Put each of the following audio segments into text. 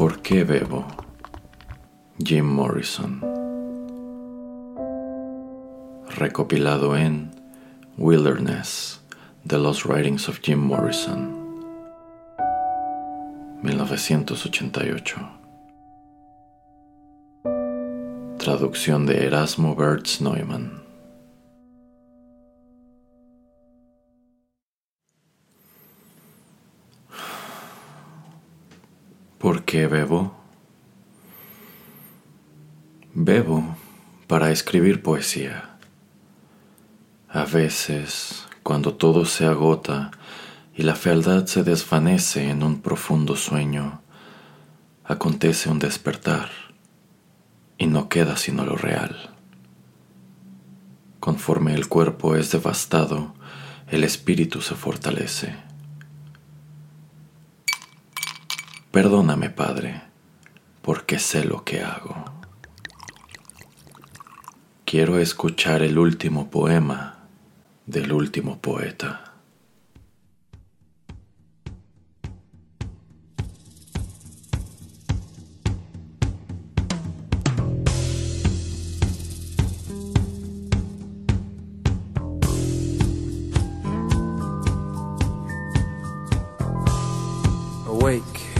¿Por qué bebo? Jim Morrison. Recopilado en Wilderness, The Lost Writings of Jim Morrison. 1988. Traducción de Erasmo Bertz Neumann. ¿Por qué bebo? Bebo para escribir poesía. A veces, cuando todo se agota y la fealdad se desvanece en un profundo sueño, acontece un despertar y no queda sino lo real. Conforme el cuerpo es devastado, el espíritu se fortalece. Perdóname, Padre, porque sé lo que hago. Quiero escuchar el último poema del último poeta. Awake.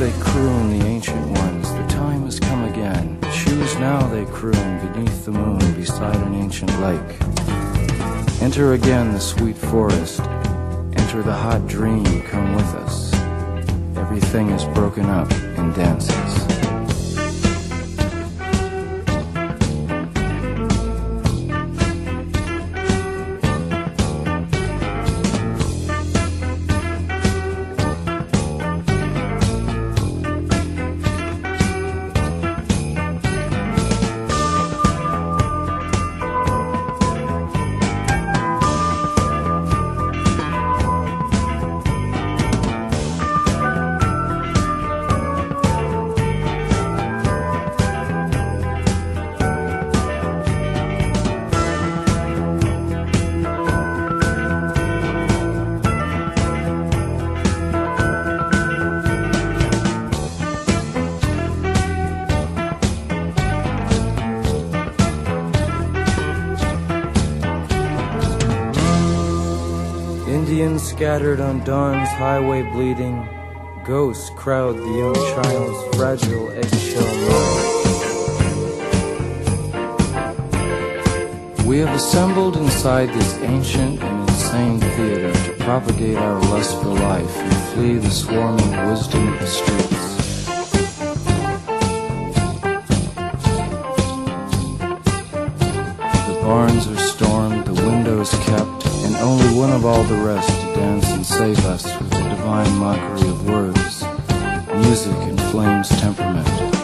They croon, the ancient ones, the time has come again. Choose now, they croon, beneath the moon, beside an ancient lake. Enter again the sweet forest, enter the hot dream, come with us. Everything is broken up and dances. Scattered on dawn's highway bleeding. Ghosts crowd the young child's fragile eggshell mind. We have assembled inside this ancient and insane theater to propagate our lust for life and flee the swarming wisdom of the streets. The barns are stormed, the windows kept, and only one of all the rest to dance and save us with the divine mockery of words, music and flames temperament.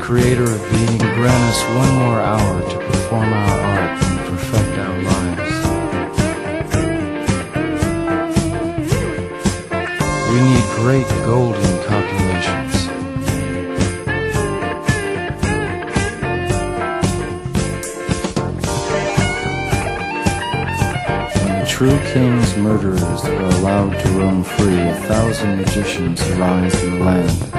Creator of being, grant us one more hour to perform our art and perfect our lives. We need great golden the true king's murderers are allowed to roam free, a thousand magicians arise in the land.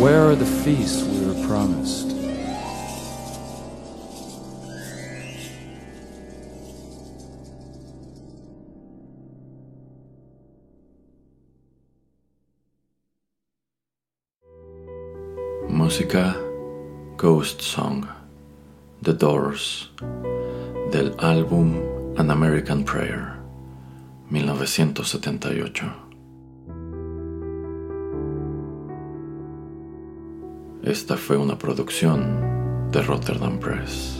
Where are the feasts we were promised? Música Ghost Song The Doors del álbum An American Prayer 1978 Esta fue una producción de Rotterdam Press.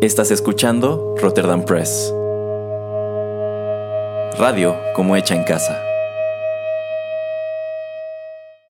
Estás escuchando Rotterdam Press. Radio como hecha en casa.